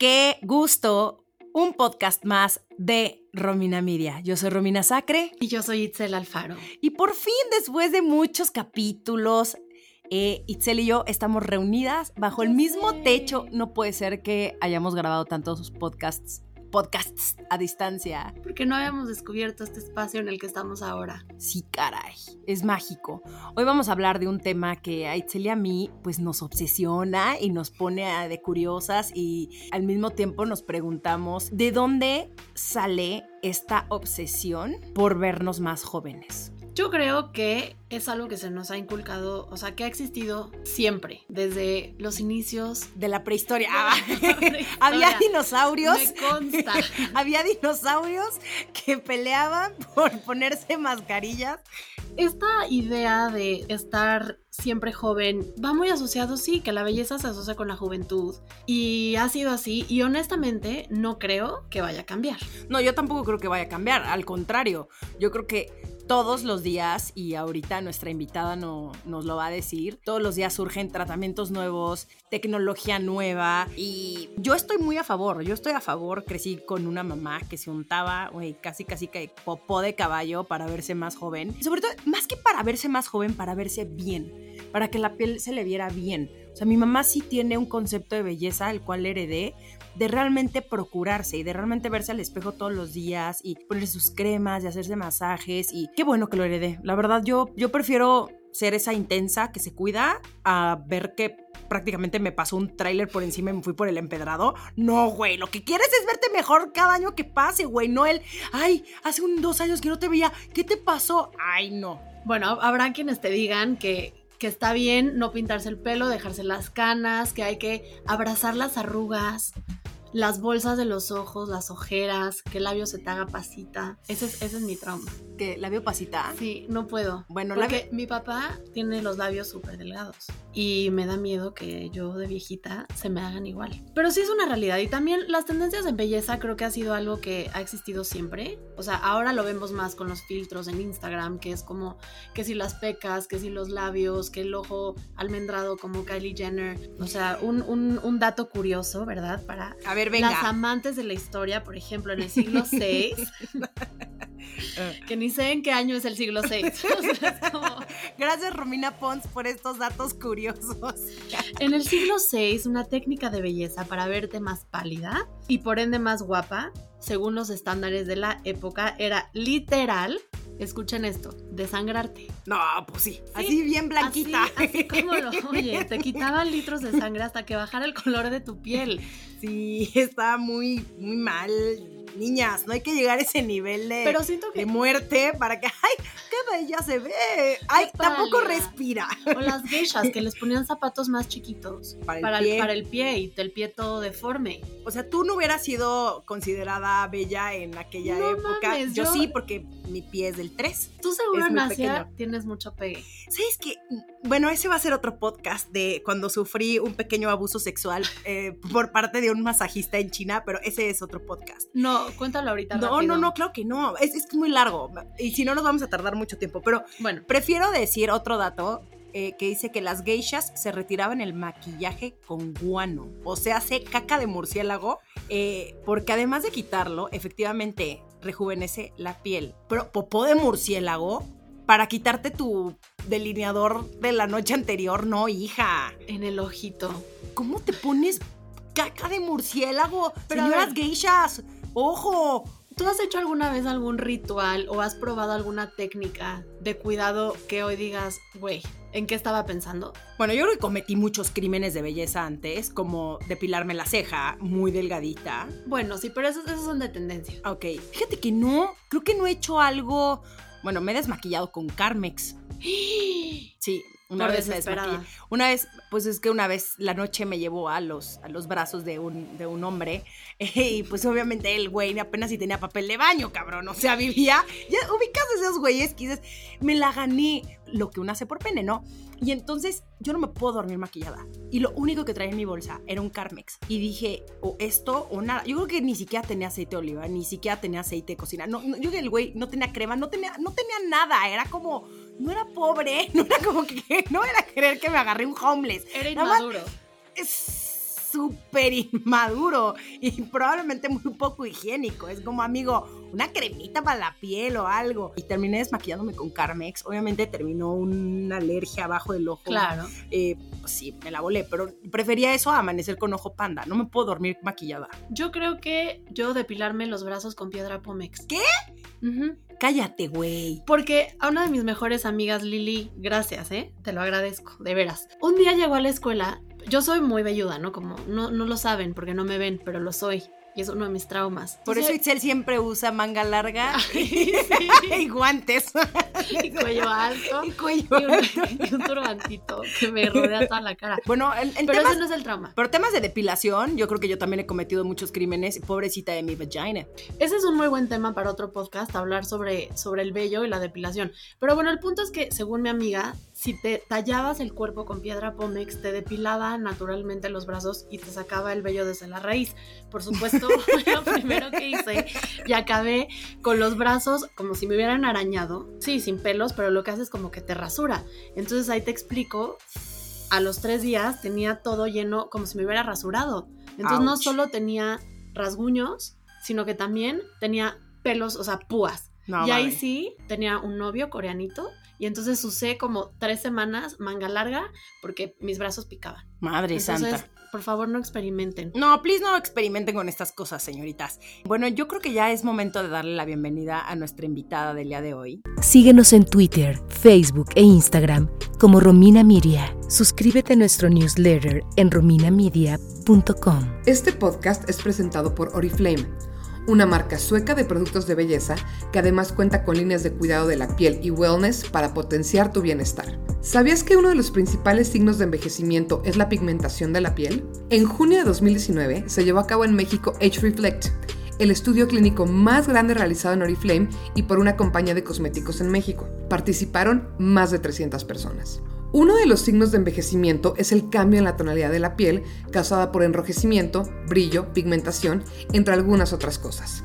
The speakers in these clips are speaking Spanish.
Qué gusto, un podcast más de Romina Media. Yo soy Romina Sacre. Y yo soy Itzel Alfaro. Y por fin, después de muchos capítulos, eh, Itzel y yo estamos reunidas bajo el mismo techo. No puede ser que hayamos grabado tantos podcasts podcasts a distancia. Porque no habíamos descubierto este espacio en el que estamos ahora. Sí, caray, es mágico. Hoy vamos a hablar de un tema que a Itzel y a mí pues nos obsesiona y nos pone de curiosas y al mismo tiempo nos preguntamos de dónde sale esta obsesión por vernos más jóvenes. Yo creo que es algo que se nos ha inculcado, o sea, que ha existido siempre, desde los inicios de la prehistoria. Ah, había dinosaurios. Me consta. había dinosaurios que peleaban por ponerse mascarillas. Esta idea de estar siempre joven va muy asociado, sí, que la belleza se asocia con la juventud. Y ha sido así, y honestamente no creo que vaya a cambiar. No, yo tampoco creo que vaya a cambiar, al contrario, yo creo que todos los días, y ahorita nuestra invitada no, nos lo va a decir, todos los días surgen tratamientos nuevos, tecnología nueva, y yo estoy muy a favor, yo estoy a favor, crecí con una mamá que se untaba, güey, casi casi que popó de caballo para verse más joven, y sobre todo, más que para verse más joven, para verse bien, para que la piel se le viera bien. O sea, mi mamá sí tiene un concepto de belleza, el cual heredé, de realmente procurarse y de realmente verse al espejo todos los días y poner sus cremas y hacerse masajes y qué bueno que lo heredé. La verdad yo, yo prefiero ser esa intensa que se cuida a ver que prácticamente me pasó un tráiler por encima y me fui por el empedrado. No, güey, lo que quieres es verte mejor cada año que pase, güey, no el, ay, hace un dos años que no te veía, ¿qué te pasó? Ay, no. Bueno, habrá quienes te digan que que está bien no pintarse el pelo, dejarse las canas, que hay que abrazar las arrugas, las bolsas de los ojos, las ojeras, que el labio se te haga pasita. Ese es, ese es mi trauma. ¿Que labio pasita? Sí, no puedo. Bueno, Porque mi papá tiene los labios súper delgados y me da miedo que yo de viejita se me hagan igual. Pero sí es una realidad y también las tendencias en belleza creo que ha sido algo que ha existido siempre. O sea, ahora lo vemos más con los filtros en Instagram, que es como que si las pecas, que si los labios, que el ojo almendrado como Kylie Jenner. O sea, un, un, un dato curioso, ¿verdad? Para... A ver, venga. Las amantes de la historia, por ejemplo, en el siglo VI, que ni sé en qué año es el siglo VI. Gracias, Romina Pons, por estos datos curiosos. en el siglo VI, una técnica de belleza para verte más pálida y por ende más guapa, según los estándares de la época, era literal escuchen esto, desangrarte. No, pues sí, así bien blanquita. Así, como lo oye, te quitaban litros de sangre hasta que bajara el color de tu piel. Sí, estaba muy, muy mal. Niñas, no hay que llegar a ese nivel de, Pero siento que... de muerte para que, ay, qué bella se ve. Ay, tampoco respira. O las geishas que les ponían zapatos más chiquitos Para el para pie. para el pie y el pie todo deforme. O sea, tú no hubieras sido considerada bella en aquella No época. mames, yo, yo- sí, porque mi pie es del 3. Tú seguro en Asia pequeño. tienes mucho pegue. ¿Sabes qué? Bueno, ese va a ser otro podcast de cuando sufrí un pequeño abuso sexual eh, por parte de un masajista en China, pero ese es otro podcast. No, cuéntalo ahorita. No, rápido. no, no, claro que no. Es, es muy largo. Y si no, nos vamos a tardar mucho tiempo. Pero Bueno, prefiero decir otro dato eh, que dice que las geishas se retiraban el maquillaje con guano. O sea, hace caca de murciélago. eh, porque además de quitarlo, efectivamente rejuvenece la piel. Pero popó de murciélago para quitarte tu delineador de la noche anterior, no, hija. en el ojito. ¿Cómo te pones caca de murciélago? Pero Señoras geishas, ojo. ¿Tú has hecho alguna vez algún ritual o has probado alguna técnica de cuidado que hoy digas, güey, ¿en qué estaba pensando? Bueno, yo creo que cometí muchos crímenes de belleza antes, como depilarme la ceja muy delgadita. Bueno, sí, pero esos, esos son de tendencia. Ok, fíjate que no, creo que no he hecho algo. Bueno, me he desmaquillado con Carmex. Sí, Una Por vez me desmaquillé. Una vez, pues es que una vez la noche me llevó a los, a los brazos de un, de un hombre y pues obviamente el güey apenas si tenía papel de baño, cabrón. O sea, vivía, ya ubicas a esos güeyes que dices, me la gané, lo que uno hace por pene, ¿no? Y entonces yo no me puedo dormir maquillada. Y lo único que traía en mi bolsa era un Carmex. Y dije, o esto o nada. Yo creo que ni siquiera tenía aceite de oliva, ni siquiera tenera aceite de cocina. No, no, yo creo que el güey no tenía crema, no tenía, no tenía nada. Era como, no era pobre, no era como que, no era creer que me agarré un homeless. Era Nada más inmaduro. es súper inmaduro y probablemente muy poco higiénico. Es como, amigo, una cremita para la piel o algo. Y terminé desmaquillándome con Carmex. Obviamente terminó una alergia abajo del ojo. Claro. Eh, pues sí, me la volé, pero prefería eso a amanecer con ojo panda. No me puedo dormir maquillada. Yo creo que yo depilarme los brazos con piedra Pomex. ¿Qué? Cállate, güey. Porque a una de mis mejores amigas, Lili, gracias, ¿eh? Te lo agradezco, de veras. Un día llegó a la escuela, yo soy muy velluda, ¿no? Como no, no lo saben porque no me ven, pero lo soy. Y es uno de mis traumas. Por eso Itzel siempre usa manga larga sí. y guantes. y cuello alto y cuello y un, alto. y un turbantito que me rodea toda la cara. Bueno, en, en Pero temas, ese no es el trauma. pero temas de depilación, yo creo que yo también he cometido muchos crímenes. Pobrecita de mi vagina. Ese es un muy buen tema para otro podcast, hablar sobre, sobre el vello y la depilación. Pero bueno, el punto es que, según mi amiga, si te tallabas el cuerpo con piedra Pomex, te depilaba naturalmente los brazos y te sacaba el vello desde la raíz. Por supuesto, lo primero que hice y acabé con los brazos como si me hubieran arañado. Sí, sin pelos, pero lo que hace es como que te rasura. Entonces ahí te explico. A los tres días tenía todo lleno como si me hubiera rasurado. Entonces no solo tenía rasguños, sino que también tenía pelos, o sea, púas. No, y ahí sí tenía un novio coreanito y entonces usé como tres semanas manga larga porque mis brazos picaban. Madre Entonces, santa. por favor, no experimenten. No, please no experimenten con estas cosas, señoritas. Bueno, yo creo que ya es momento de darle la bienvenida a nuestra invitada del día de hoy. Síguenos en Twitter, Facebook e Instagram como Romina Miria. Suscríbete a nuestro newsletter en rominamedia.com. Este podcast es presentado por Oriflame, una marca sueca de productos de belleza que además cuenta con líneas de cuidado de la piel y wellness para potenciar tu bienestar. ¿Sabías que uno de los principales signos de envejecimiento es la pigmentación de la piel? En junio de 2019 se llevó a cabo en México Age Reflect, el estudio clínico más grande realizado en Oriflame y por una compañía de cosméticos en México. Participaron más de 300 personas. Uno de los signos de envejecimiento es el cambio en la tonalidad de la piel causada por enrojecimiento, brillo, pigmentación, entre algunas otras cosas.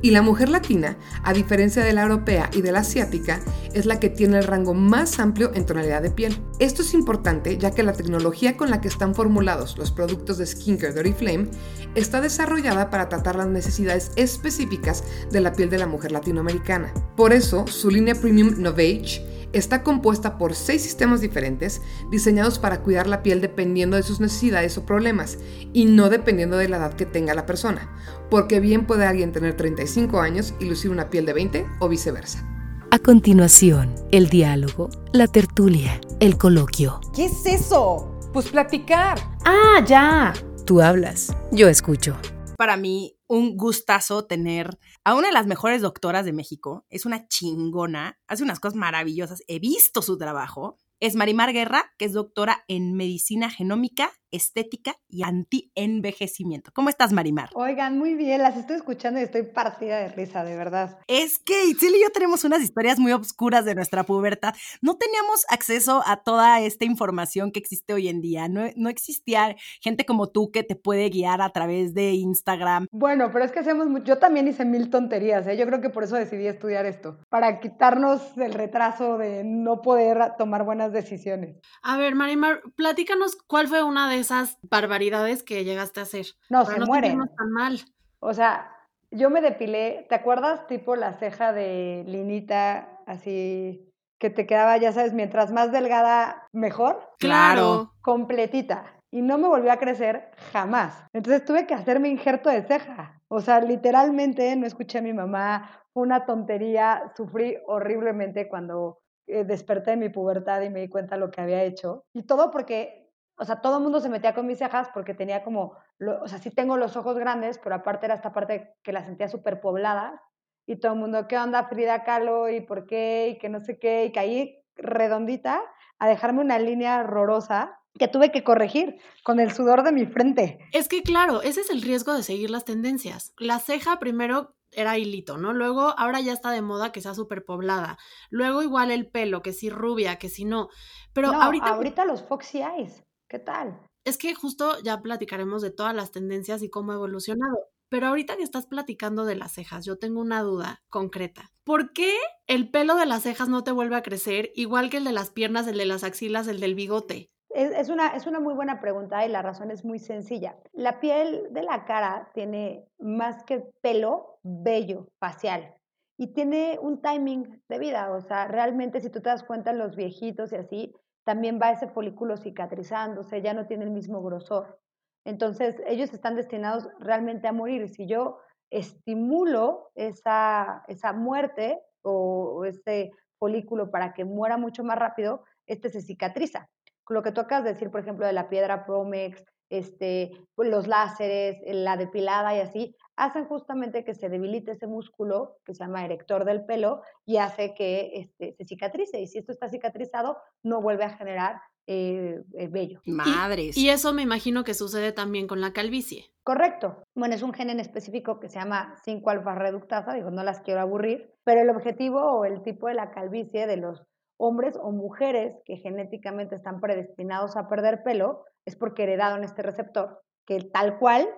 Y la mujer latina, a diferencia de la europea y de la asiática, es la que tiene el rango más amplio en tonalidad de piel. Esto es importante ya que la tecnología con la que están formulados los productos de skincare de Oriflame está desarrollada para tratar las necesidades específicas de la piel de la mujer latinoamericana. Por eso, su línea Premium Novage está compuesta por seis sistemas diferentes diseñados para cuidar la piel dependiendo de sus necesidades o problemas y no dependiendo de la edad que tenga la persona, porque bien puede alguien tener 35 años y lucir una piel de 20 o viceversa. A continuación, el diálogo, la tertulia, el coloquio. ¿Qué es eso? Pues platicar. Ah, ya. Tú hablas, yo escucho. Para mí, un gustazo tener a una de las mejores doctoras de México. Es una chingona, hace unas cosas maravillosas. He visto su trabajo. Es Marimar Guerra, que es doctora en medicina genómica, estética y anti-envejecimiento. ¿Cómo estás, Marimar? Oigan, muy bien, las estoy escuchando y estoy partida de risa, de verdad. Es que Itzel y yo tenemos unas historias muy obscuras de nuestra pubertad. No teníamos acceso a toda esta información que existe hoy en día. No, no existía gente como tú que te puede guiar a través de Instagram. Bueno, pero es que hacemos mucho, yo también hice mil tonterías, ¿eh? yo creo que por eso decidí estudiar esto, para quitarnos el retraso de no poder tomar buenas decisiones. A ver, Marimar, platícanos cuál fue una de esas barbaridades que llegaste a hacer. No, para se no mueren. tan mal. O sea, yo me depilé, ¿te acuerdas tipo la ceja de Linita, así que te quedaba, ya sabes, mientras más delgada, mejor? Claro. completita y no me volvió a crecer jamás. Entonces tuve que hacerme injerto de ceja. O sea, literalmente no escuché a mi mamá, fue una tontería, sufrí horriblemente cuando eh, desperté de mi pubertad y me di cuenta lo que había hecho. Y todo porque, o sea, todo el mundo se metía con mis cejas porque tenía como, lo- o sea, sí tengo los ojos grandes, pero aparte era esta parte que la sentía súper poblada. Y todo el mundo, ¿qué onda Frida Kahlo? ¿Y por qué? Y que no sé qué. Y que ahí redondita a dejarme una línea horrorosa que tuve que corregir con el sudor de mi frente. Es que claro, ese es el riesgo de seguir las tendencias. La ceja primero era hilito, ¿no? Luego, ahora ya está de moda que sea súper poblada. Luego igual el pelo, que si rubia, que si no. Pero No, ahorita... ahorita los Foxy Eyes, ¿qué tal? Es que justo ya platicaremos de todas las tendencias y cómo ha evolucionado. Pero ahorita que estás platicando de las cejas, yo tengo una duda concreta. ¿Por qué el pelo de las cejas no te vuelve a crecer igual que el de las piernas, el de las axilas, el del bigote? Es, es una, es una muy buena pregunta y la razón es muy sencilla. La piel de la cara tiene más que pelo, vello facial y tiene un timing de vida. O sea, realmente si tú te das cuenta en los viejitos y así, también va ese folículo cicatrizándose, ya no tiene el mismo grosor. Entonces, ellos están destinados realmente a morir. Si yo estimulo esa, esa muerte o, ese folículo para que muera mucho más rápido, este se cicatriza. Lo que tú acabas de decir, por ejemplo, de la piedra Promex, este, los láseres, la depilada y así, hacen justamente que se debilite ese músculo que se llama erector del pelo y hace que este, se cicatrice. Y si esto está cicatrizado, no vuelve a generar eh, eh, vello. Madres. Y eso me imagino que sucede también con la calvicie. Correcto. Bueno, es un gen en específico que se llama 5-alfa reductasa, digo, no las quiero aburrir, pero el objetivo o el tipo de la calvicie de los hombres o mujeres que genéticamente están predestinados a perder pelo es porque heredaron este receptor, que tal cual,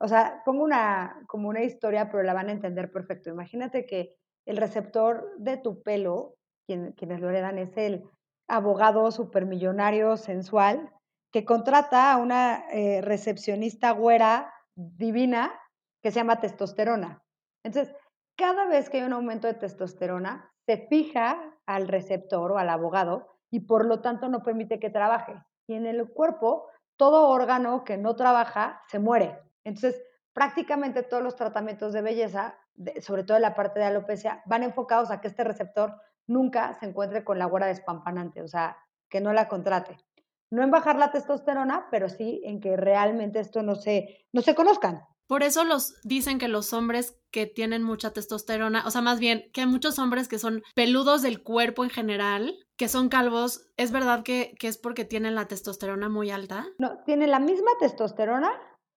o sea, pongo una, como una historia, pero la van a entender perfecto. Imagínate que el receptor de tu pelo, quien, quienes lo heredan, es el abogado supermillonario sensual que contrata a una eh, recepcionista güera divina que se llama testosterona. Entonces, cada vez que hay un aumento de testosterona, se fija al receptor o al abogado y por lo tanto no permite que trabaje. Y en el cuerpo, todo órgano que no trabaja se muere. Entonces, prácticamente todos los tratamientos de belleza, de, sobre todo en la parte de alopecia, van enfocados a que este receptor nunca se encuentre con la güera despampanante, o sea, que no la contrate. No en bajar la testosterona, pero sí en que realmente esto no se, no se conozcan. Por eso los dicen que los hombres que tienen mucha testosterona, o sea, más bien que hay muchos hombres que son peludos del cuerpo en general, que son calvos, ¿es verdad que, que es porque tienen la testosterona muy alta? No, tienen la misma testosterona,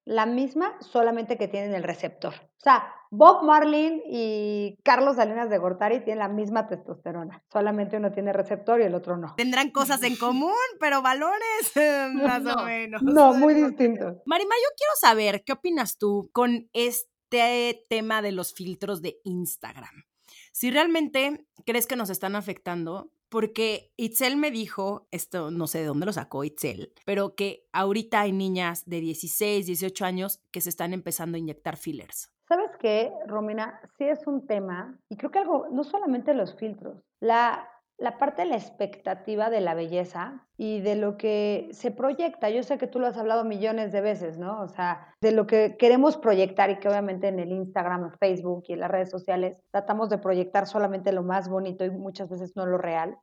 la misma, solamente que tienen el receptor. O sea, Bob Marlin y Carlos Salinas de Gortari tienen la misma testosterona. Solamente uno tiene receptor y el otro no. Tendrán cosas en común, pero valores más no, o menos. No, muy distintos. Marimar, yo quiero saber, ¿qué opinas tú con este tema de los filtros de Instagram? Si realmente crees que nos están afectando, porque Itzel me dijo, esto no sé de dónde lo sacó Itzel, pero que ahorita hay niñas de 16, 18 años que se están empezando a inyectar fillers. ¿Sabes qué, Romina? Sí es un tema, y creo que algo, no solamente los filtros, la, la parte de la expectativa de la belleza y de lo que se proyecta. Yo sé que tú lo has hablado millones de veces, ¿no? O sea, de lo que queremos proyectar y que obviamente en el Instagram, Facebook y en las redes sociales tratamos de proyectar solamente lo más bonito y muchas veces no lo real.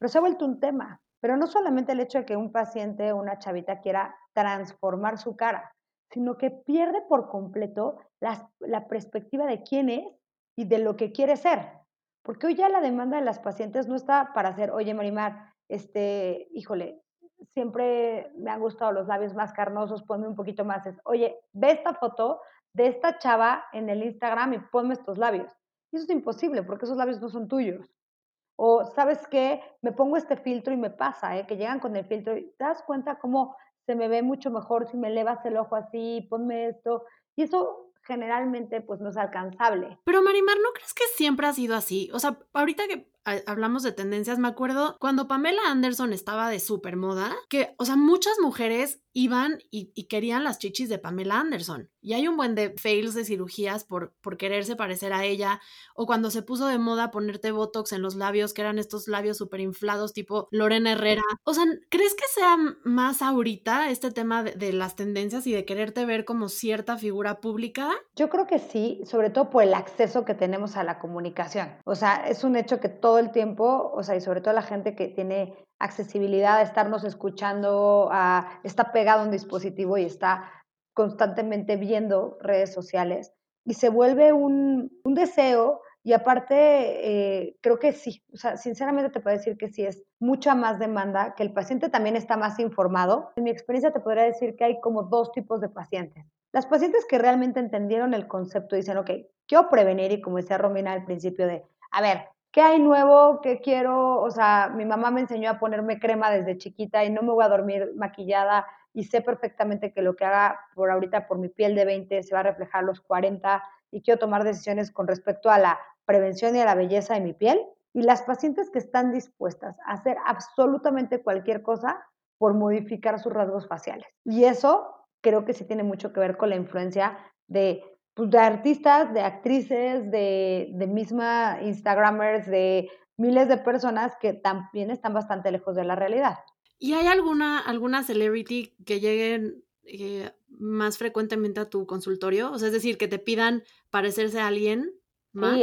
Pero se ha vuelto un tema. Pero no solamente el hecho de que un paciente o una chavita quiera transformar su cara, sino que pierde por completo la, la perspectiva de quién es y de lo que quiere ser. Porque hoy ya la demanda de las pacientes no está para hacer, oye Marimar, este, híjole, siempre me han gustado los labios más carnosos, ponme un poquito más. Es, oye, ve esta foto de esta chava en el Instagram y ponme estos labios. Y eso es imposible porque esos labios no son tuyos. O, ¿sabes qué? Me pongo este filtro y me pasa, ¿eh? que llegan con el filtro y te das cuenta cómo se me ve mucho mejor si me elevas el ojo así, ponme esto. Y eso generalmente pues no es alcanzable. Pero Marimar, ¿no crees que siempre ha sido así? O sea, ahorita que hablamos de tendencias, me acuerdo cuando Pamela Anderson estaba de super moda, que, o sea, muchas mujeres iban y, querían las chichis de Pamela Anderson. Y hay un buen de fails de cirugías por, por quererse parecer a ella. O cuando se puso de moda ponerte Botox en los labios, que eran estos labios súper inflados, tipo Lorena Herrera. O sea, ¿crees que sea más ahorita este tema de, de las tendencias y de quererte ver como cierta figura pública? Yo creo que sí, sobre todo por el acceso que tenemos a la comunicación. O sea, es un hecho que todo el tiempo, o sea, y sobre todo la gente que tiene accesibilidad a estarnos escuchando, a, está pegado a un dispositivo y está constantemente viendo redes sociales y se vuelve un, un deseo Y aparte, eh, creo que sí, o sea, sinceramente te puedo decir que sí es mucha más demanda, que el paciente también está más informado. En mi experiencia te podría decir que hay como dos tipos de pacientes. Las pacientes que realmente entendieron el concepto dicen, ok, quiero prevenir y como decía Romina al principio de, a ver, ¿qué hay nuevo? ¿Qué quiero? O sea, mi mamá me enseñó a ponerme crema desde chiquita y no me voy a dormir maquillada y sé perfectamente que lo que haga por ahorita por mi piel de 20 se va a reflejar los 40 y quiero tomar decisiones con respecto a la prevención y a la belleza de mi piel. Y las pacientes que están dispuestas a hacer absolutamente cualquier cosa por modificar sus rasgos faciales. Y eso creo que sí tiene mucho que ver con la influencia de, pues, de artistas, de actrices, de, de misma Instagramers, de miles de personas que también están bastante lejos de la realidad. ¿Y hay alguna, alguna celebrity que lleguen eh, más frecuentemente a tu consultorio? O sea, es decir, que te pidan parecerse a alguien más. Sí,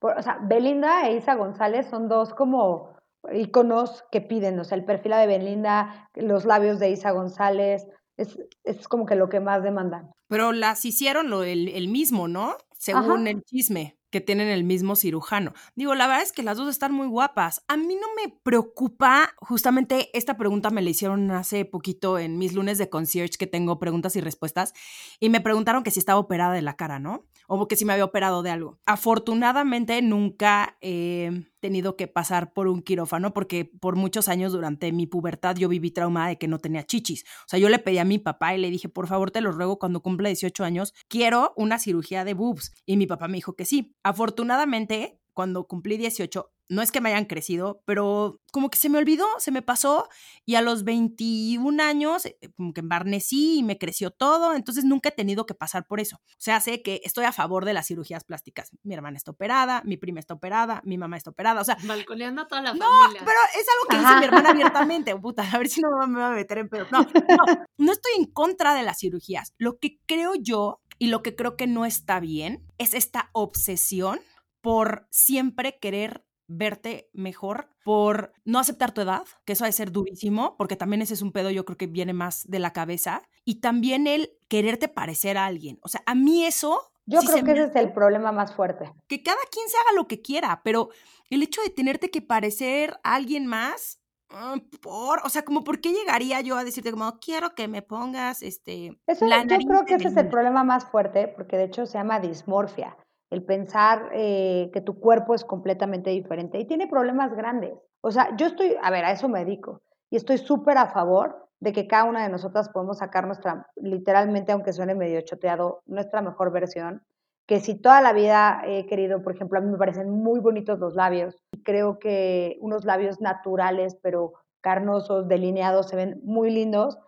o sea, Belinda e Isa González son dos como iconos que piden, o sea, el perfil de Belinda, los labios de Isa González, es, es como que lo que más demandan. Pero las hicieron lo, el, el mismo, ¿no? Según el chisme que tienen el mismo cirujano. Digo, la verdad es que las dos están muy guapas. A mí no me preocupa, justamente esta pregunta me la hicieron hace poquito en mis lunes de concierge que tengo preguntas y respuestas y me preguntaron que si estaba operada de la cara, ¿no? O que si me había operado de algo. Afortunadamente nunca he tenido que pasar por un quirófano porque por muchos años durante mi pubertad yo viví trauma de que no tenía chichis. O sea, yo le pedí a mi papá y le dije, por favor, te lo ruego, cuando cumpla 18 años, quiero una cirugía de boobs. Y mi papá me dijo que sí. Afortunadamente, cuando cumplí 18, no es que me hayan crecido, pero como que se me olvidó, se me pasó y a los 21 años eh, como que embarnecí y me creció todo, entonces nunca he tenido que pasar por eso. O sea, sé que estoy a favor de las cirugías plásticas. Mi hermana está operada, mi prima está operada, mi mamá está operada, o sea... Balconeando a toda la no, familia. pero es algo que dice mi hermana abiertamente, puta, a ver si no me va a meter en pedo. No, no, no estoy en contra de las cirugías. Lo que creo yo y lo que creo que no está bien es esta obsesión por siempre querer verte mejor, por no aceptar tu edad, que eso ha de ser durísimo, porque también ese es un pedo yo creo que viene más de la cabeza, y también el quererte parecer a alguien. O sea, a mí eso... Yo creo que ese es el problema más fuerte. Que cada quien se haga lo que quiera, pero el hecho de tenerte que parecer a alguien más, ah, por, o sea, como por qué llegaría yo a decirte como quiero que me pongas este Eso, yo creo que ese es el problema más fuerte porque de hecho se llama dismorfia el pensar eh, que tu cuerpo es completamente diferente y tiene problemas grandes. O sea, yo estoy, a ver, a eso me dedico y estoy súper a favor de que cada una de nosotras podemos sacar nuestra, literalmente, aunque suene medio choteado, nuestra mejor versión. Que si toda la vida he querido, por ejemplo, a mí me parecen muy bonitos los labios y creo que unos labios naturales, pero carnosos, delineados, se ven muy lindos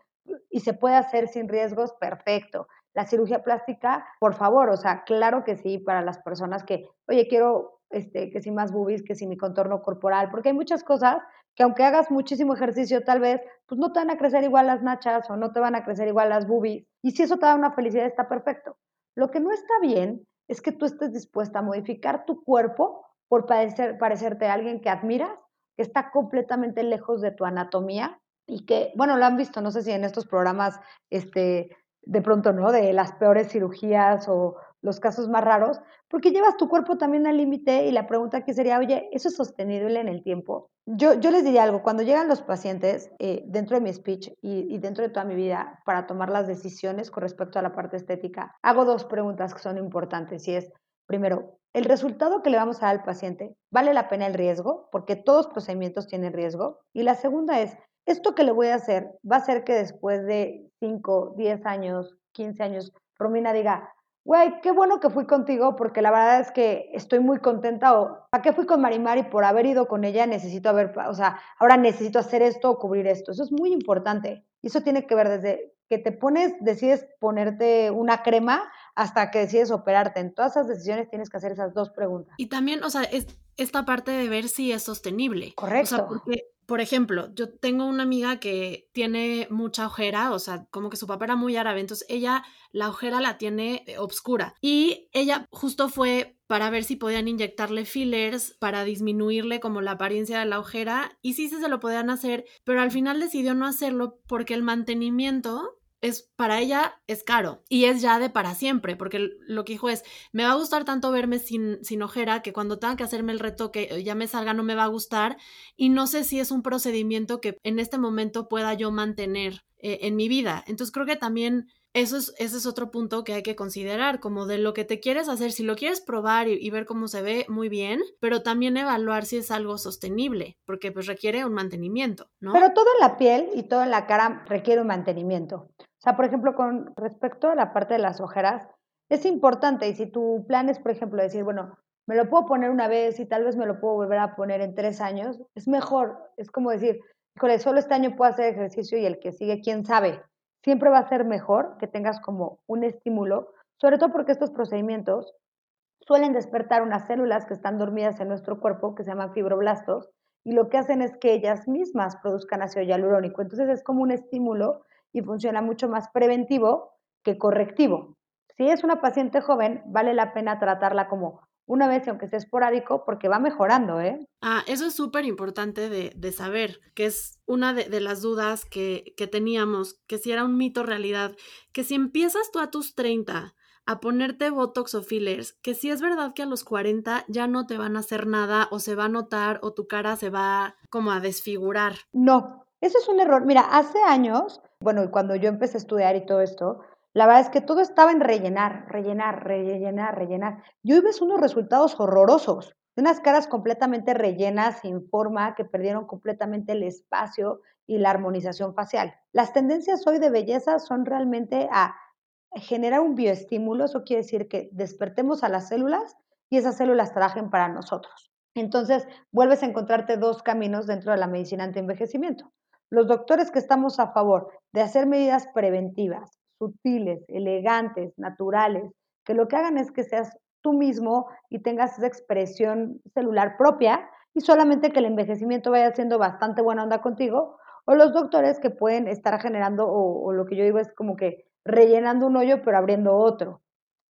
y se puede hacer sin riesgos, perfecto. La cirugía plástica, por favor, o sea, claro que sí, para las personas que, oye, quiero este, que si más boobies, que si mi contorno corporal, porque hay muchas cosas que aunque hagas muchísimo ejercicio, tal vez, pues no te van a crecer igual las nachas o no te van a crecer igual las boobies. Y si eso te da una felicidad, está perfecto. Lo que no está bien es que tú estés dispuesta a modificar tu cuerpo por parecer, parecerte a alguien que admiras, que está completamente lejos de tu anatomía y que, bueno, lo han visto, no sé si en estos programas este, de pronto, ¿no? De las peores cirugías o los casos más raros, porque llevas tu cuerpo también al límite y la pregunta aquí sería, oye, ¿eso es sostenible en el tiempo? Yo, yo les diría algo, cuando llegan los pacientes eh, dentro de mi speech y, y, dentro de toda mi vida para tomar las decisiones con respecto a la parte estética, hago dos preguntas que son importantes y es, primero, ¿el resultado que le vamos a dar al paciente vale la pena el riesgo? Porque todos procedimientos tienen riesgo. Y la segunda es, esto que le voy a hacer va a hacer que después de 5, 10 años, 15 años, Romina diga, güey, qué bueno que fui contigo porque la verdad es que estoy muy contenta o ¿para qué fui con Marimari? Por haber ido con ella necesito haber, o sea, ahora necesito hacer esto o cubrir esto. Eso es muy importante. Y eso tiene que ver desde que te pones, decides ponerte una crema hasta que decides operarte. En todas esas decisiones tienes que hacer esas dos preguntas. Y también, o sea, es esta parte de ver si es sostenible. Correcto. O sea, porque por ejemplo, yo tengo una amiga que tiene mucha ojera, o sea, como que su papá era muy árabe, entonces ella la ojera la tiene eh, obscura y ella justo fue para ver si podían inyectarle fillers para disminuirle como la apariencia de la ojera y sí, sí se lo podían hacer, pero al final decidió no hacerlo porque el mantenimiento es para ella es caro y es ya de para siempre, porque lo que dijo es, me va a gustar tanto verme sin, sin ojera que cuando tenga que hacerme el retoque eh, ya me salga no me va a gustar y no sé si es un procedimiento que en este momento pueda yo mantener eh, en mi vida. Entonces creo que también eso es, ese es otro punto que hay que considerar, como de lo que te quieres hacer, si lo quieres probar y, ver cómo se ve, muy bien, pero también evaluar si es algo sostenible, porque pues requiere un mantenimiento, ¿no? Pero todo en la piel y todo en la cara requiere un mantenimiento. Sea, por ejemplo, con respecto a la parte de las ojeras, es importante y si tu plan es, por ejemplo, decir, bueno, me lo puedo poner una vez y tal vez me lo puedo volver a poner en tres años, es mejor, es como decir, híjole, solo este año puedo hacer ejercicio y el que sigue, quién sabe siempre va a ser mejor que tengas como un estímulo, sobre todo porque estos procedimientos suelen despertar unas células que están dormidas en nuestro cuerpo, que se llaman fibroblastos, y lo que hacen es que ellas mismas produzcan ácido hialurónico. Entonces es como un estímulo y funciona mucho más preventivo que correctivo. Si es una paciente joven, vale la pena tratarla como una vez, aunque sea esporádico, porque va mejorando, ¿eh? Ah, eso es súper importante de, de, saber, que es una de, de las dudas que, que, teníamos, que si era un mito realidad, que si empiezas tú a tus 30 a ponerte Botox o fillers, que si es verdad que a los 40 ya no te van a hacer nada o se va a notar o tu cara se va como a desfigurar. No, eso es un error. Mira, hace años, bueno, cuando yo empecé a estudiar y todo esto, la verdad es que todo estaba en rellenar, rellenar, rellenar, rellenar. Y hoy ves unos resultados horrorosos, unas caras completamente rellenas, sin forma, que perdieron completamente el espacio y la armonización facial. Las tendencias hoy de belleza son realmente a generar un bioestímulo, eso quiere decir que despertemos a las células y esas células trabajen para nosotros. Entonces, vuelves a encontrarte dos caminos dentro de la medicina anti-envejecimiento. Los doctores que estamos a favor de hacer medidas preventivas, sutiles, elegantes, naturales, que lo que hagan es que seas tú mismo y tengas esa expresión celular propia y solamente que el envejecimiento vaya haciendo bastante buena onda contigo, o los doctores que pueden estar generando, o, o lo que yo digo es como que rellenando un hoyo pero abriendo otro.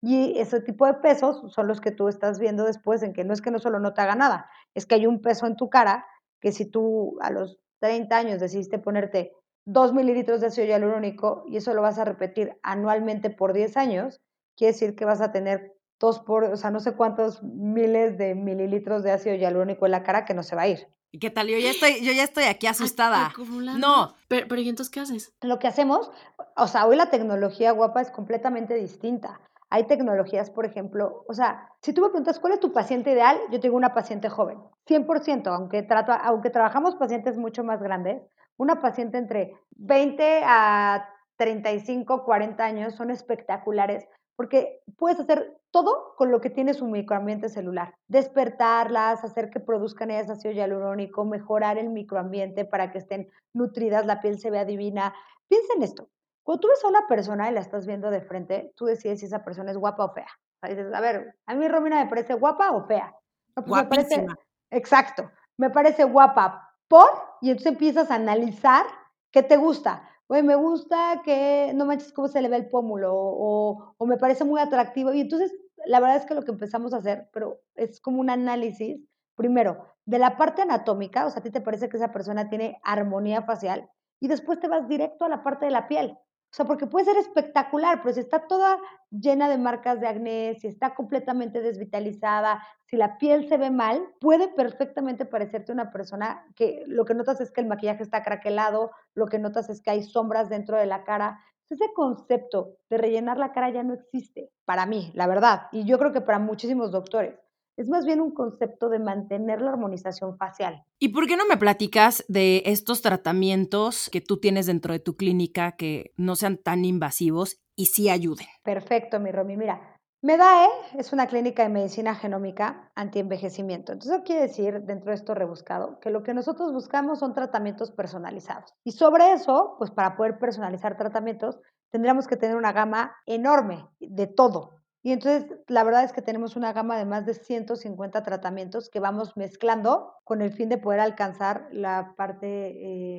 Y ese tipo de pesos son los que tú estás viendo después, en que no es que no solo no te haga nada, es que hay un peso en tu cara que si tú a los 30 años decidiste ponerte 2 mililitros de ácido hialurónico y eso lo vas a repetir anualmente por 10 años, quiere decir que vas a tener dos por, o sea, no sé cuántos miles de mililitros de ácido hialurónico en la cara que no se va a ir. ¿Y qué tal? Yo ya estoy, yo ya estoy aquí asustada. No. Pero, pero ¿y entonces qué haces? Lo que hacemos, o sea, hoy la tecnología guapa es completamente distinta. Hay tecnologías, por ejemplo, o sea, si tú me preguntas cuál es tu paciente ideal, yo tengo una paciente joven, 100%, aunque, trato, aunque trabajamos pacientes mucho más grandes, una paciente entre 20 a 35, 40 años son espectaculares porque puedes hacer todo con lo que tiene su microambiente celular. Despertarlas, hacer que produzcan ellas ácido hialurónico, mejorar el microambiente para que estén nutridas, la piel se vea divina. Piensa en esto. Cuando tú ves a una persona y la estás viendo de frente, tú decides si esa persona es guapa o fea. O sea, dices, a ver, a mí Romina me parece guapa o fea. No, pues me parece, exacto. Me parece guapa por, y entonces empiezas a analizar qué te gusta. Oye, me gusta que no manches cómo se le ve el pómulo o, o me parece muy atractivo. Y entonces, la verdad es que lo que empezamos a hacer, pero es como un análisis, primero, de la parte anatómica, o sea, a ti te parece que esa persona tiene armonía facial, y después te vas directo a la parte de la piel. O sea, porque puede ser espectacular, pero si está toda llena de marcas de acné, si está completamente desvitalizada, si la piel se ve mal, puede perfectamente parecerte una persona que lo que notas es que el maquillaje está craquelado, lo que notas es que hay sombras dentro de la cara. Ese concepto de rellenar la cara ya no existe para mí, la verdad, y yo creo que para muchísimos doctores es más bien un concepto de mantener la armonización facial. ¿Y por qué no me platicas de estos tratamientos que tú tienes dentro de tu clínica que no sean tan invasivos y sí ayuden? Perfecto, mi Romy. Mira, MEDAE es una clínica de medicina genómica anti-envejecimiento. Entonces, eso quiere decir, dentro de esto rebuscado, que lo que nosotros buscamos son tratamientos personalizados. Y sobre eso, pues para poder personalizar tratamientos, tendríamos que tener una gama enorme de todo, y entonces, la verdad es que tenemos una gama de más de 150 tratamientos que vamos mezclando con el fin de poder alcanzar la parte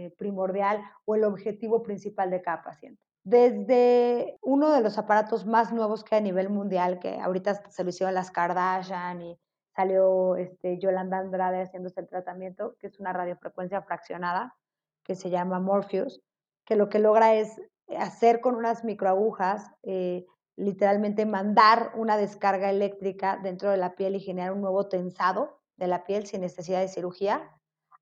eh, primordial o el objetivo principal de cada paciente. Desde uno de los aparatos más nuevos que hay a nivel mundial, que ahorita se lo hicieron las Kardashian y salió este, Yolanda Andrade haciéndose el tratamiento, que es una radiofrecuencia fraccionada, que se llama Morpheus, que lo que logra es hacer con unas microagujas, eh, literalmente mandar una descarga eléctrica dentro de la piel y generar un nuevo tensado de la piel sin necesidad de cirugía,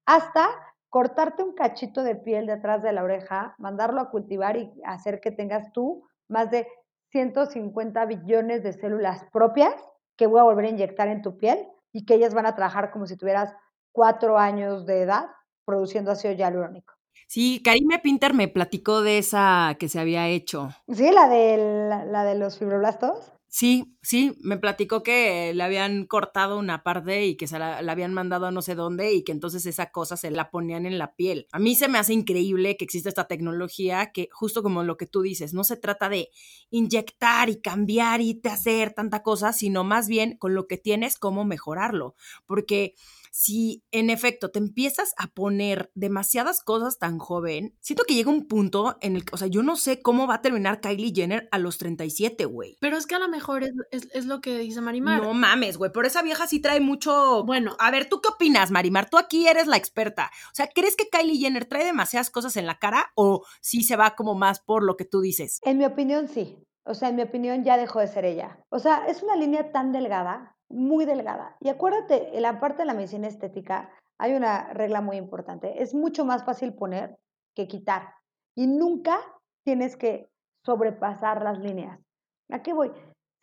hasta cortarte un cachito de piel detrás de la oreja, mandarlo a cultivar y hacer que tengas tú más de 150 billones de células propias que voy a volver a inyectar en tu piel y que ellas van a trabajar como si tuvieras cuatro años de edad produciendo ácido hialurónico. Sí, Karime Pinter me platicó de esa que se había hecho. Sí, la de, la de los fibroblastos. Sí, sí, me platicó que le habían cortado una parte y que se la, habían mandado a no sé dónde y que entonces esa cosa se la ponían en la piel. A mí se me hace increíble que exista esta tecnología que justo como lo que tú dices, no se trata de inyectar y cambiar y te hacer tanta cosa, sino más bien con lo que tienes, cómo mejorarlo. Porque si en efecto te empiezas a poner demasiadas cosas tan joven, siento que llega un punto en el que, o sea, yo no sé cómo va a terminar Kylie Jenner a los 37, güey. Pero es que a lo mejor es, lo que dice Marimar. No mames, güey, pero esa vieja sí trae mucho... Bueno, a ver, ¿tú qué opinas, Marimar? Tú aquí eres la experta. O sea, ¿crees que Kylie Jenner trae demasiadas cosas en la cara o sí se va como más por lo que tú dices? En mi opinión, sí. O sea, en mi opinión ya dejó de ser ella. O sea, es una línea tan delgada muy delgada. Y acuérdate, en la parte de la medicina estética hay una regla muy importante. Es mucho más fácil poner que quitar. Y nunca tienes que sobrepasar las líneas. ¿A qué voy?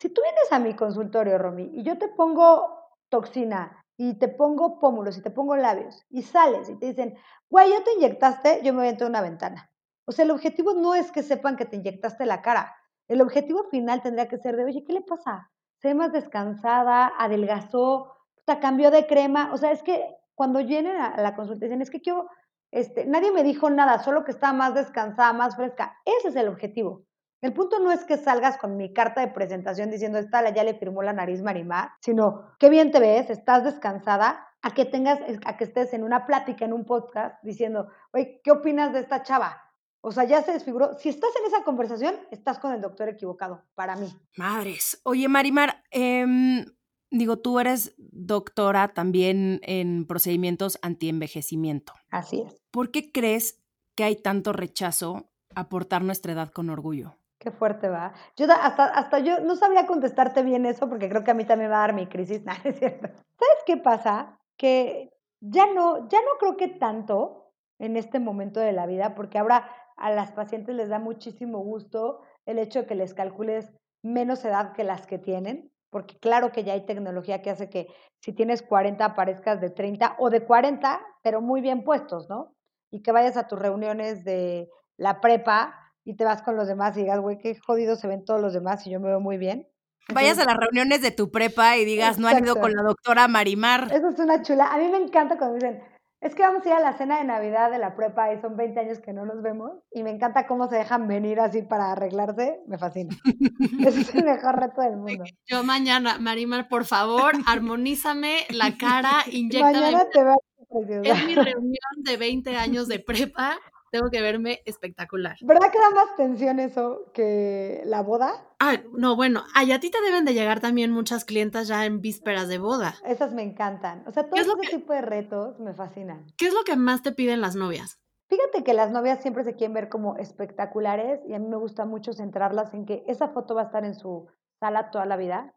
Si tú vienes a mi consultorio, Romy, y yo te pongo toxina, y te pongo pómulos, y te pongo labios, y sales y te dicen, güey, ya te inyectaste, yo me voy a una ventana. O sea, el objetivo no es que sepan que te inyectaste la cara. El objetivo final tendría que ser de, oye, ¿qué le pasa? Ve más descansada, adelgazó, sea, cambió de crema. O sea, es que cuando vienen a la consultación, es que yo, este, nadie me dijo nada, solo que estaba más descansada, más fresca. Ese es el objetivo. El punto no es que salgas con mi carta de presentación diciendo, esta ya le firmó la nariz Marimar, sino, qué bien te ves, estás descansada, a que tengas, a que estés en una plática, en un podcast, diciendo, oye, ¿qué opinas de esta chava? O sea, ya se desfiguró. Si estás en esa conversación, estás con el doctor equivocado, para mí. Madres. Oye, Marimar, em, digo, tú eres doctora también en procedimientos antienvejecimiento. Así es. ¿Por qué crees que hay tanto rechazo a portar nuestra edad con orgullo? Qué fuerte va. Yo hasta, hasta yo no sabía contestarte bien eso porque creo que a mí también va a dar mi crisis. es cierto. ¿Sabes qué pasa? Que ya no, ya no creo que tanto en este momento de la vida, porque ahora a las pacientes les da muchísimo gusto el hecho de que les calcules menos edad que las que tienen, porque claro que ya hay tecnología que hace que si tienes 40 aparezcas de 30 o de 40, pero muy bien puestos, ¿no? Y que vayas a tus reuniones de la prepa y te vas con los demás y digas, güey, qué jodidos se ven todos los demás y yo me veo muy bien. Vayas a las reuniones de tu prepa y digas, no han ido con la doctora Marimar. Eso es una chula. A mí me encanta cuando dicen, es que vamos a ir a la cena de Navidad de la prepa y son 20 años que no nos vemos y me encanta cómo se dejan venir así para arreglarse, me fascina. Ese es el mejor reto del mundo. Yo mañana, Marimar, por favor, armonízame la cara, inyectame. Mañana te veo Es mi reunión de 20 años de prepa tengo que verme espectacular. ¿Verdad que da más tensión eso que la boda? Ah, no, bueno, a ti te deben de llegar también muchas clientas ya en vísperas de boda. Esas me encantan. O sea, todo ese tipo de retos me fascinan. ¿Qué es lo que más te piden las novias? Fíjate que las novias siempre se quieren ver como espectaculares y a mí me gusta mucho centrarlas en que esa foto va a estar en su sala toda la vida,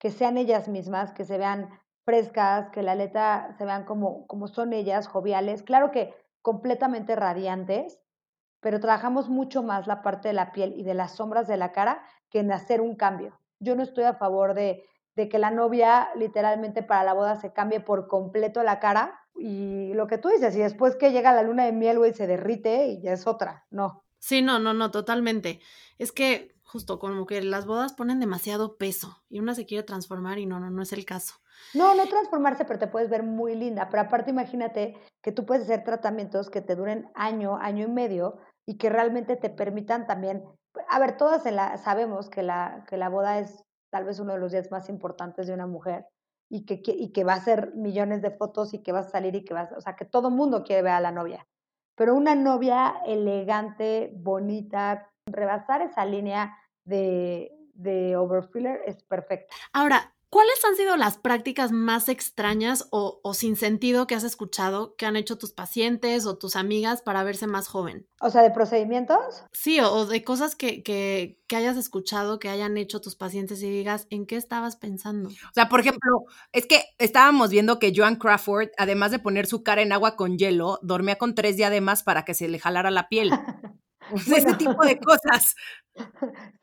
que sean ellas mismas, que se vean frescas, que la letra se vean como, como son ellas, joviales. Claro que completamente radiantes, pero trabajamos mucho más la parte de la piel y de las sombras de la cara que en hacer un cambio. Yo no estoy a favor de, que la novia literalmente para la boda se cambie por completo la cara y lo que tú dices, y después que llega la luna de miel, güey, se derrite y ya es otra, no. Sí, no, no, no, totalmente. Es que justo como que las bodas ponen demasiado peso y una se quiere transformar y no, no, no es el caso. No, no transformarse, pero te puedes ver muy linda. Pero aparte imagínate que tú puedes hacer tratamientos que te duren año, año y medio y que realmente te permitan también, a ver, todas la, sabemos que la, que la boda es tal vez uno de los días más importantes de una mujer y que, y que va a ser millones de fotos y que va a salir y que va a, o sea, que todo mundo quiere ver a la novia. Pero una novia elegante, bonita, rebasar esa línea de, de overfiller es perfecta. Ahora, ¿Cuáles han sido las prácticas más extrañas o, sin sentido que has escuchado que han hecho tus pacientes o tus amigas para verse más joven? O sea, de procedimientos. Sí, o, de cosas que, que, que, hayas escuchado que hayan hecho tus pacientes y digas, ¿en qué estabas pensando? O sea, por ejemplo, es que estábamos viendo que Joan Crawford, además de poner su cara en agua con hielo, dormía con tres diademas para que se le jalara la piel. ese tipo de cosas.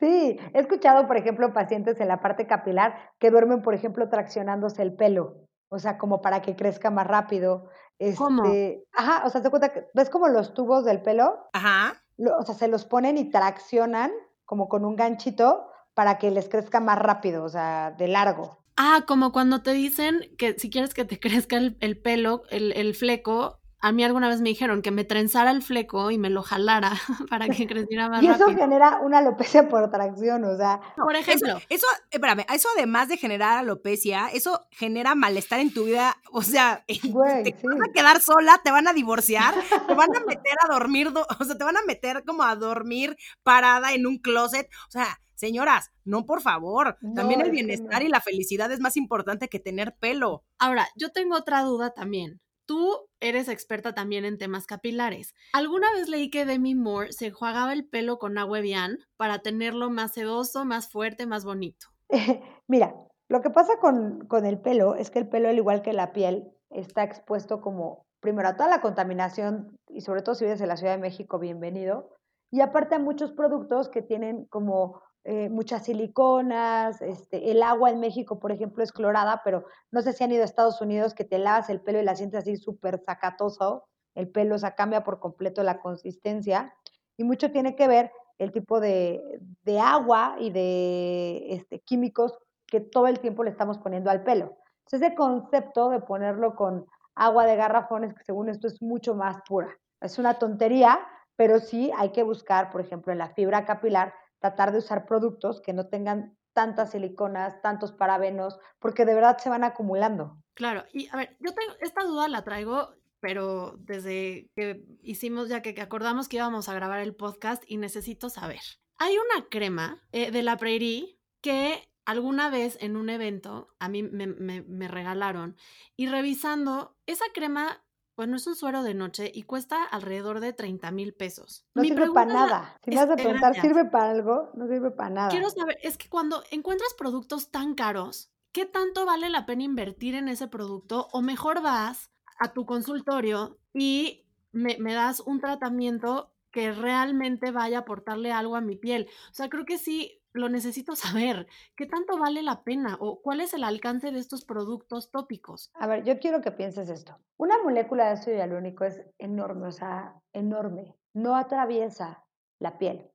Sí, he escuchado, por ejemplo, pacientes en la parte capilar que duermen, por ejemplo, traccionándose el pelo, o sea, como para que crezca más rápido. ¿Cómo? Este, ajá, o sea, te cuenta que, ¿ves como los tubos del pelo? Ajá. o sea, se los ponen y traccionan como con un ganchito para que les crezca más rápido, o sea, de largo. Ah, como cuando te dicen que si quieres que te crezca el, el pelo, el, el fleco, a mí alguna vez me dijeron que me trenzara el fleco y me lo jalara para que creciera más y eso genera una alopecia por tracción, o sea. por ejemplo. Eso, espérame, eso además de generar alopecia, eso genera malestar en tu vida. O sea, te vas a quedar sola, te van a divorciar, te van a meter a dormir, o sea, te van a meter como a dormir parada en un closet. O sea, Señoras, no, por favor. también el bienestar y la felicidad es más importante que tener pelo. Ahora, yo tengo otra duda también. Tú eres experta también en temas capilares. Alguna vez leí que Demi Moore se enjuagaba el pelo con agua Evian para tenerlo más sedoso, más fuerte, más bonito. Mira, lo que pasa con, con, el pelo es que el pelo, al igual que la piel, está expuesto como, primero, a toda la contaminación y sobre todo si vives en la Ciudad de México, bienvenido. Y aparte a muchos productos que tienen como eh, muchas siliconas, este, el agua en México, por ejemplo, es clorada, pero no sé si han ido a Estados Unidos que te lavas el pelo y la sientes así súper sacatoso, el pelo, o sea, cambia por completo la consistencia y mucho tiene que ver el tipo de, agua y de este, químicos que todo el tiempo le estamos poniendo al pelo. Entonces, ese concepto de ponerlo con agua de garrafones, que según esto es mucho más pura. Es una tontería, pero sí hay que buscar, por ejemplo, en la fibra capilar, tratar de usar productos que no tengan tantas siliconas, tantos parabenos, porque de verdad se van acumulando. Claro, y a ver, yo tengo, esta duda la traigo, pero desde que hicimos, ya que acordamos que íbamos a grabar el podcast y necesito saber. Hay una crema eh, de la Prairie que alguna vez en un evento a mí me, me regalaron y revisando, esa crema bueno, es un suero de noche y cuesta alrededor de 30 mil pesos. No sirve para nada. Si me vas a preguntar, ¿sirve para algo? No sirve para nada. Quiero saber, es que cuando encuentras productos tan caros, ¿qué tanto vale la pena invertir en ese producto? O mejor vas a tu consultorio y me, me das un tratamiento que realmente vaya a aportarle algo a mi piel. O sea, creo que sí lo necesito saber. ¿Qué tanto vale la pena o cuál es el alcance de estos productos tópicos? A ver, yo quiero que pienses esto. Una molécula de ácido hialurónico es enorme, o sea, enorme. No atraviesa la piel.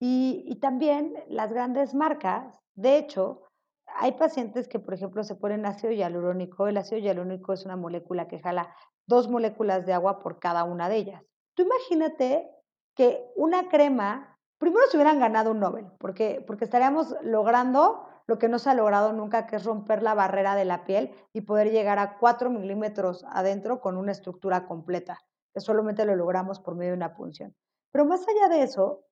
Y, y también las grandes marcas, de hecho, hay pacientes que, por ejemplo, se ponen ácido hialurónico. El ácido hialurónico es una molécula que jala dos moléculas de agua por cada una de ellas. Tú imagínate que una crema primero se hubieran ganado un Nobel, porque, porque estaríamos logrando lo que no se ha logrado nunca, que es romper la barrera de la piel y poder llegar a 4 milímetros adentro con una estructura completa, que solamente lo logramos por medio de una punción. Pero más allá de eso,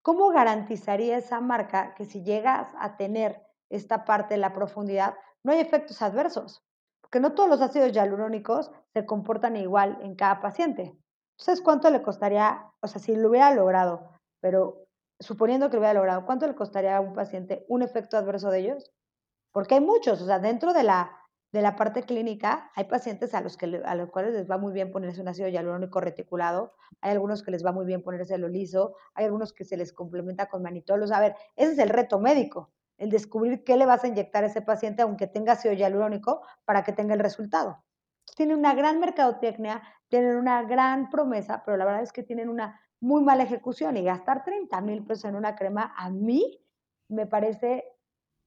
¿cómo garantizaría esa marca que si llegas a tener esta parte de la profundidad, no hay efectos adversos? Porque no todos los ácidos hialurónicos se comportan igual en cada paciente. Entonces, ¿cuánto le costaría, o sea, si lo hubiera logrado, pero suponiendo que lo hubiera logrado, ¿cuánto le costaría a un paciente un efecto adverso de ellos? Porque hay muchos, o sea, dentro de la, de la parte clínica hay pacientes a los, que, a los cuales les va muy bien ponerse un ácido hialurónico reticulado, hay algunos que les va muy bien ponerse lo liso, hay algunos que se les complementa con manitolos. A ver, ese es el reto médico, el descubrir qué le vas a inyectar a ese paciente aunque tenga ácido hialurónico para que tenga el resultado. Tienen una gran mercadotecnia, tienen una gran promesa, pero la verdad es que tienen una muy mala ejecución y gastar 30 mil pesos en una crema a mí me parece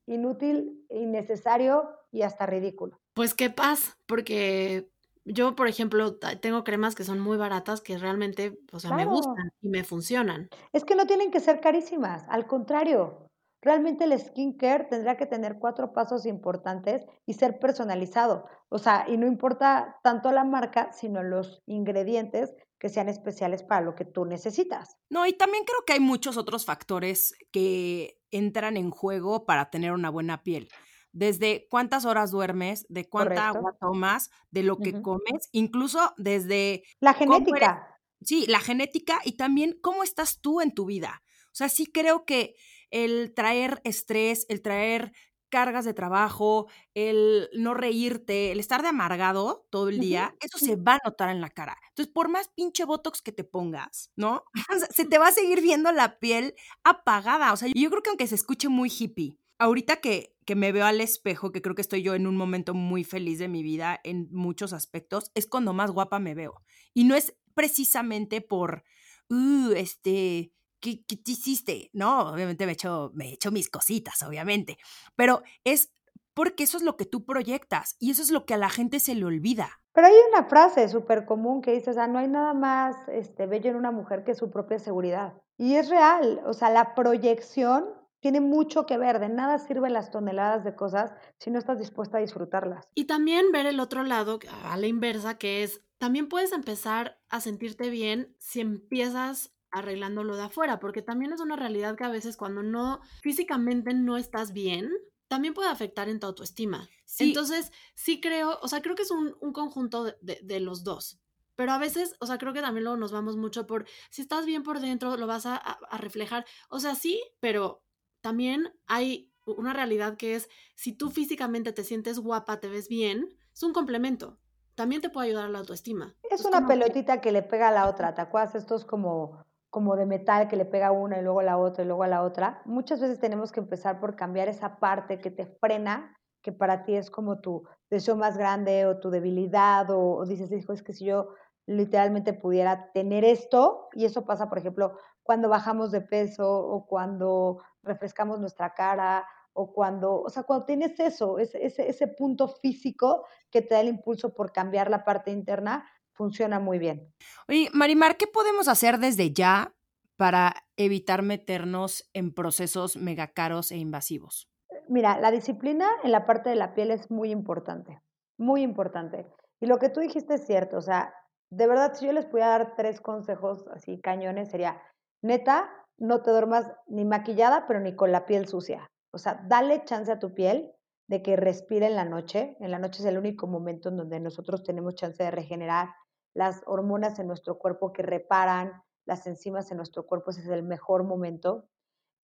inútil, innecesario y hasta ridículo. Pues qué paz, porque yo, por ejemplo, tengo cremas que son muy baratas que realmente, o sea, me gustan y me funcionan. Es que no tienen que ser carísimas, al contrario. Realmente el skincare tendría que tener cuatro pasos importantes y ser personalizado. O sea, y no importa tanto la marca, sino los ingredientes que sean especiales para lo que tú necesitas. No, y también creo que hay muchos otros factores que entran en juego para tener una buena piel desde cuántas horas duermes, de cuánta agua tomas, de lo que comes, incluso desde... La genética. Sí, la genética y también cómo estás tú en tu vida. O sea, sí creo que el traer estrés, el traer cargas de trabajo, el no reírte, el estar de amargado todo el día, eso se va a notar en la cara. Entonces, por más pinche botox que te pongas, ¿no? se te va a seguir viendo la piel apagada. O sea, yo creo que aunque se escuche muy hippie, ahorita que, que me veo al espejo, que creo que estoy yo en un momento muy feliz de mi vida en muchos aspectos, es cuando más guapa me veo. Y no es precisamente por, uh, este, ¿qué, te hiciste? No, obviamente me he, hecho, me he hecho mis cositas, obviamente, pero es porque eso es lo que tú proyectas y eso es lo que a la gente se le olvida. Pero hay una frase súper común que dice, o sea, no hay nada más este, bello en una mujer que su propia seguridad. Y es real, o sea, la proyección tiene mucho que ver, de nada sirven las toneladas de cosas si no estás dispuesta a disfrutarlas. Y también ver el otro lado, a la inversa, que es, también puedes empezar a sentirte bien si empiezas arreglándolo de afuera, porque también es una realidad que a veces cuando no físicamente no estás bien, también puede afectar en tu autoestima. Entonces, sí creo, o sea, creo que es un, conjunto de, los dos. Pero a veces, o sea, creo que también luego nos vamos mucho por, si estás bien por dentro, lo vas a, a reflejar. O sea, sí, pero también hay una realidad que es, si tú físicamente te sientes guapa, te ves bien, es un complemento. También te puede ayudar a la autoestima. Es una pelotita que... le pega a la otra, ¿te acuerdas? Estos como como de metal que le pega una y luego a la otra y luego a la otra, muchas veces tenemos que empezar por cambiar esa parte que te frena, que para ti es como tu deseo más grande o tu debilidad o, dices, hijo, es que si yo literalmente pudiera tener esto, y eso pasa, por ejemplo, cuando bajamos de peso o cuando refrescamos nuestra cara o cuando, o sea, cuando tienes eso, ese, ese, ese punto físico que te da el impulso por cambiar la parte interna, funciona muy bien. Oye, Marimar, ¿qué podemos hacer desde ya para evitar meternos en procesos mega caros e invasivos? Mira, la disciplina en la parte de la piel es muy importante, muy importante. Y lo que tú dijiste es cierto, o sea, de verdad, si yo les pudiera dar tres consejos así cañones, sería, neta, no te duermas ni maquillada, pero ni con la piel sucia. O sea, dale chance a tu piel de que respire en la noche. En la noche es el único momento en donde nosotros tenemos chance de regenerar, las hormonas en nuestro cuerpo que reparan las enzimas en nuestro cuerpo, ese es el mejor momento.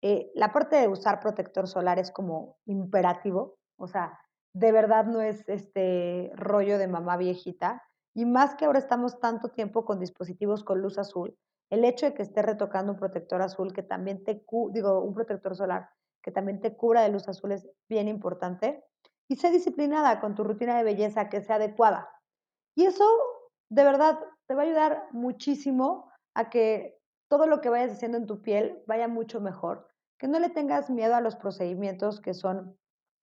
Eh, la parte de usar protector solar es como imperativo, o sea, de verdad no es este rollo de mamá viejita. Y más que ahora estamos tanto tiempo con dispositivos con luz azul, el hecho de que esté retocando un protector azul que también te, digo, un protector solar que también te cubra de luz azul es bien importante. Y sé disciplinada con tu rutina de belleza que sea adecuada. Y eso de verdad te va a ayudar muchísimo a que todo lo que vayas haciendo en tu piel vaya mucho mejor. Que no le tengas miedo a los procedimientos que son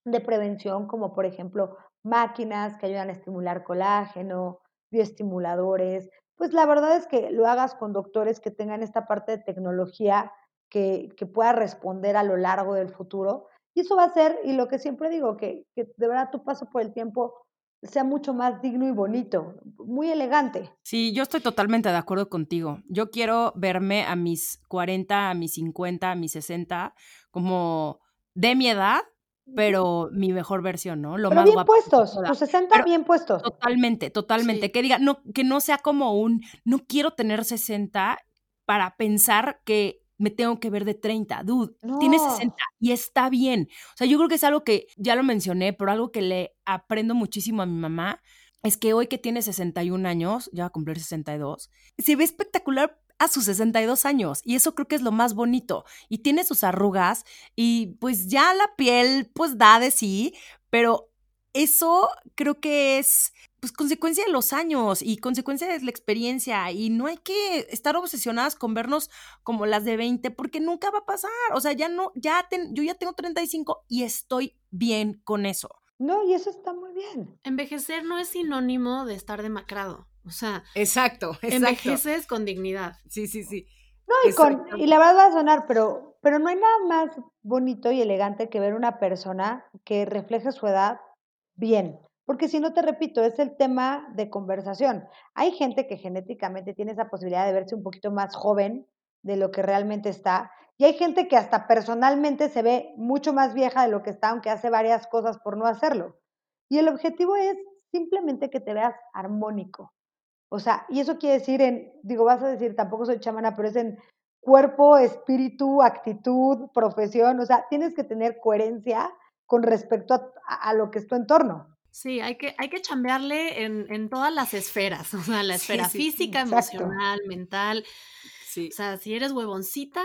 de prevención, como por ejemplo máquinas que ayudan a estimular colágeno, bioestimuladores. Pues la verdad es que lo hagas con doctores que tengan esta parte de tecnología que, que pueda responder a lo largo del futuro. Y eso va a ser, y lo que siempre digo, que, que de verdad tu paso por el tiempo sea mucho más digno y bonito, muy elegante. Sí, yo estoy totalmente de acuerdo contigo. Yo quiero verme a mis 40, a mis 50, a mis 60 como de mi edad, pero mi mejor versión, ¿no? Lo más bien puestos, tus 60 bien puestos. Totalmente, totalmente. Que diga, no, que no sea como un, no quiero tener 60 para pensar que me tengo que ver de 30. Dude, tiene 60 y está bien. O sea, yo creo que es algo que ya lo mencioné, pero algo que le aprendo muchísimo a mi mamá es que hoy que tiene 61 años, ya va a cumplir 62, se ve espectacular a sus 62 años y eso creo que es lo más bonito y tiene sus arrugas y pues ya la piel pues da de sí, pero eso creo que es pues consecuencia de los años y consecuencia de la experiencia y no hay que estar obsesionadas con vernos como las de 20 porque nunca va a pasar, o sea, ya no, ya yo ya tengo 35 y estoy bien con eso. No, y eso está muy bien. Envejecer no es sinónimo de estar demacrado, o sea, exacto, exacto. envejeces con dignidad. Sí, sí, sí. No, y, con, y la verdad va a sonar, pero, pero no hay nada más bonito y elegante que ver una persona que refleje su edad bien. Porque si no te repito, es el tema de conversación. Hay gente que genéticamente tiene esa posibilidad de verse un poquito más joven de lo que realmente está. Y hay gente que hasta personalmente se ve mucho más vieja de lo que está, aunque hace varias cosas por no hacerlo. Y el objetivo es simplemente que te veas armónico. O sea, y eso quiere decir en, digo, vas a decir, tampoco soy chamana, pero es en cuerpo, espíritu, actitud, profesión. O sea, tienes que tener coherencia con respecto a, lo que es tu entorno. Sí, hay que, hay que chambearle en, en todas las esferas, o sea, la esfera física, emocional, mental. Sí. O sea, si eres huevoncita,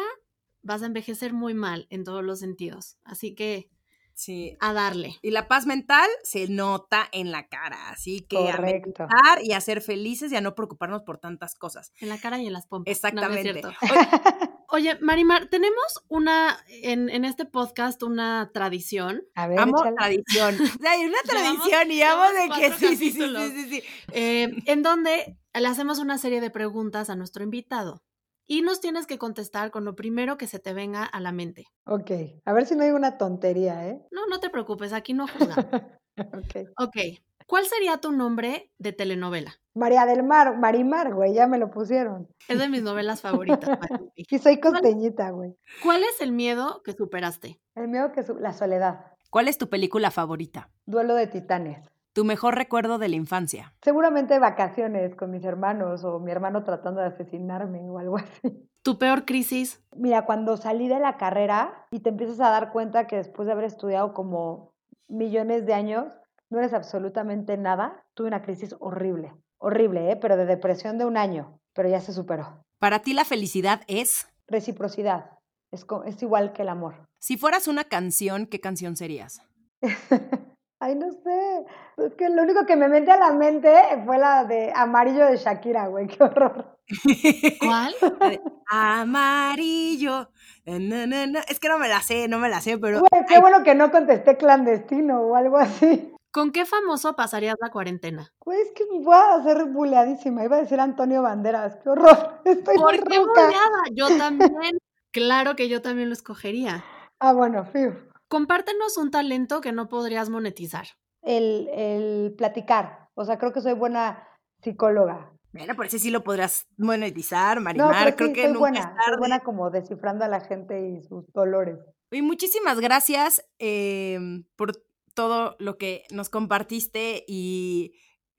vas a envejecer muy mal en todos los sentidos. Así que Sí. A darle. Y la paz mental se nota en la cara, así que a meditar y a ser felices y a no preocuparnos por tantas cosas. En la cara y en las pompas. Exactamente. oye, Marimar, tenemos una, en, en, este podcast, una tradición. A ver, Amo tradición. Hay una tradición y amo de que sí, sí, sí, sí, sí, eh, en donde le hacemos una serie de preguntas a nuestro invitado y nos tienes que contestar con lo primero que se te venga a la mente. Ok, a ver si no hay una tontería, ¿eh? No, no te preocupes, aquí no juzgamos. ok. Ok, ¿cuál sería tu nombre de telenovela? María del Mar, Marimar, güey, ya me lo pusieron. Es de mis novelas favoritas. y soy costeñita, güey. ¿Cuál es el miedo que superaste? El miedo que su la soledad. ¿Cuál es tu película favorita? Duelo de titanes. ¿Tu mejor recuerdo de la infancia? Seguramente vacaciones con mis hermanos o mi hermano tratando de asesinarme o algo así. ¿Tu peor crisis? Mira, cuando salí de la carrera y te empiezas a dar cuenta que después de haber estudiado como millones de años, no eres absolutamente nada, tuve una crisis horrible, horrible, ¿eh? pero de depresión de un año, pero ya se superó. ¿Para ti la felicidad es? Reciprocidad, es, es igual que el amor. Si fueras una canción, ¿qué canción serías? Ay, no sé. Es que lo único que me mete a la mente fue la de Amarillo de Shakira, güey. Qué horror. ¿Cuál? Amarillo. Es que no me la sé, no me la sé, pero. Güey, qué bueno que no contesté clandestino o algo así. ¿Con qué famoso pasarías la cuarentena? Pues es que voy a ser buleadísima. Iba a decir Antonio Banderas. Qué horror. Estoy ¿Por qué buleada? Yo también. claro que yo también lo escogería. Ah, bueno, fiu. Compártenos un talento que no podrías monetizar. El, el platicar. O sea, creo que soy buena psicóloga. Bueno, por eso sí lo podrás monetizar, Marimar. No, creo que soy buena, soy buena como descifrando a la gente y sus dolores. Y muchísimas gracias em, por todo lo que nos compartiste y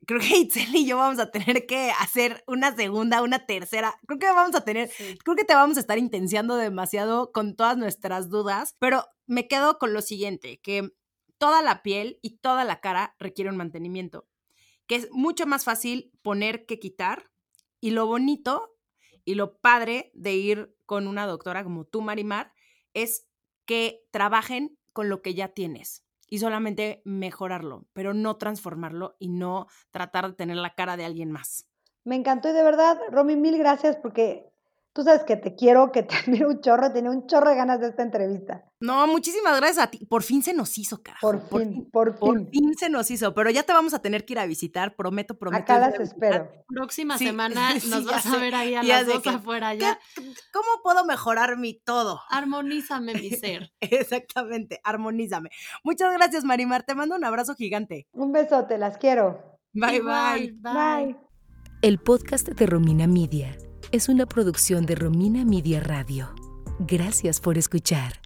creo que Itzel y yo vamos a tener que hacer una segunda, una tercera. Creo que vamos a tener, creo que te vamos a estar intenciando demasiado con todas nuestras dudas, pero me quedo con lo siguiente, que toda la piel y toda la cara requiere un mantenimiento, que es mucho más fácil poner que quitar y lo bonito y lo padre de ir con una doctora como tú, Marimar, es que trabajen con lo que ya tienes y solamente mejorarlo, pero no transformarlo y no tratar de tener la cara de alguien más. Me encantó y de verdad, Romy, mil gracias porque Tú sabes que te quiero, que te admiro un chorro, tenía un chorro de ganas de esta entrevista. No, muchísimas gracias a ti. Por fin se nos hizo, carajo. Por fin, por, fin. Por fin se nos hizo, pero ya te vamos a tener que ir a visitar, prometo, prometo. Acá las espero. Próxima semana nos vas a ver ahí a las dos afuera ya. ¿Cómo puedo mejorar mi todo? Armonízame mi ser. Exactamente, armonízame. Muchas gracias, Marimar. Te mando un abrazo gigante. Un besote, las quiero. Bye, bye. Bye. bye. El podcast de Romina Media es una producción de Romina Media Radio. Gracias por escuchar.